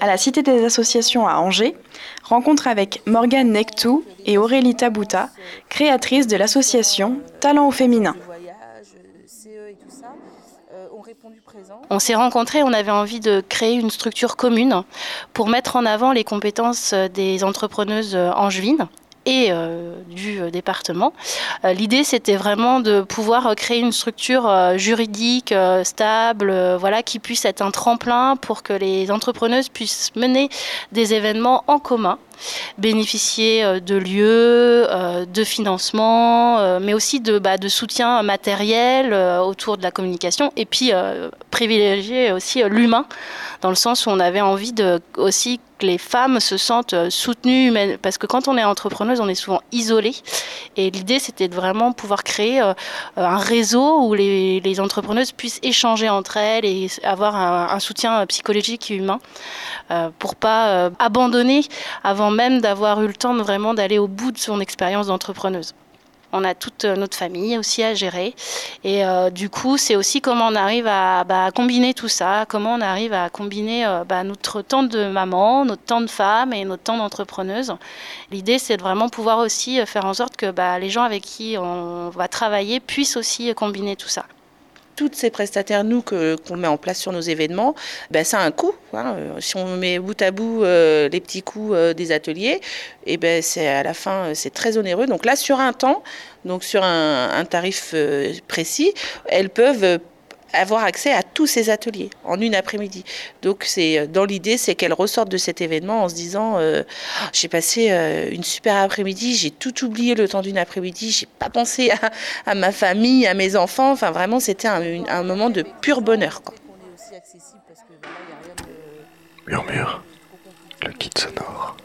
À la Cité des associations à Angers, rencontre avec Morgane Nectou et Aurélie Tabouta, créatrices de l'association Talent au féminin. On s'est rencontrés, on avait envie de créer une structure commune pour mettre en avant les compétences des entrepreneuses angevines et euh, du euh, département. Euh, l'idée, c'était vraiment de pouvoir créer une structure juridique stable, voilà, qui puisse être un tremplin pour que les entrepreneuses puissent mener des événements en commun bénéficier euh, de lieux, euh, de financement, euh, mais aussi de, bah, soutien matériel autour de la communication et puis privilégier aussi l'humain dans le sens où on avait envie aussi que les femmes se sentent soutenues, parce que quand on est entrepreneuse, on est souvent isolé. Et l'idée, c'était de vraiment pouvoir créer un réseau où les, entrepreneuses puissent échanger entre elles et avoir un, un soutien psychologique et humain pour pas abandonner avant même d'avoir eu le temps vraiment d'aller au bout de son expérience d'entrepreneuse. On a toute euh, notre famille aussi à gérer. Et euh, du coup, c'est aussi comment on arrive à bah, combiner tout ça, comment on arrive à combiner euh, bah, notre temps de maman, notre temps de femme et notre temps d'entrepreneuse. L'idée, c'est de vraiment pouvoir aussi faire en sorte que bah, les gens avec qui on va travailler puissent aussi combiner tout ça toutes ces prestataires, nous, qu'on met en place sur nos événements, ben, ça a un coût. Hein. Si on met bout à bout euh, les petits coûts euh, des ateliers, et ben, c'est à la fin, c'est très onéreux. Donc là, sur un temps, donc sur un, tarif euh, précis, elles peuvent avoir accès à tous ces ateliers en une après-midi. Donc c'est euh, dans l'idée, c'est qu'elle ressortent de cet événement en se disant euh, j'ai passé euh, une super après-midi, j'ai tout oublié le temps d'une après-midi, j'ai pas pensé à, ma famille, à mes enfants. Enfin vraiment, c'était un, moment de pur bonheur. Murmure, le kit sonore.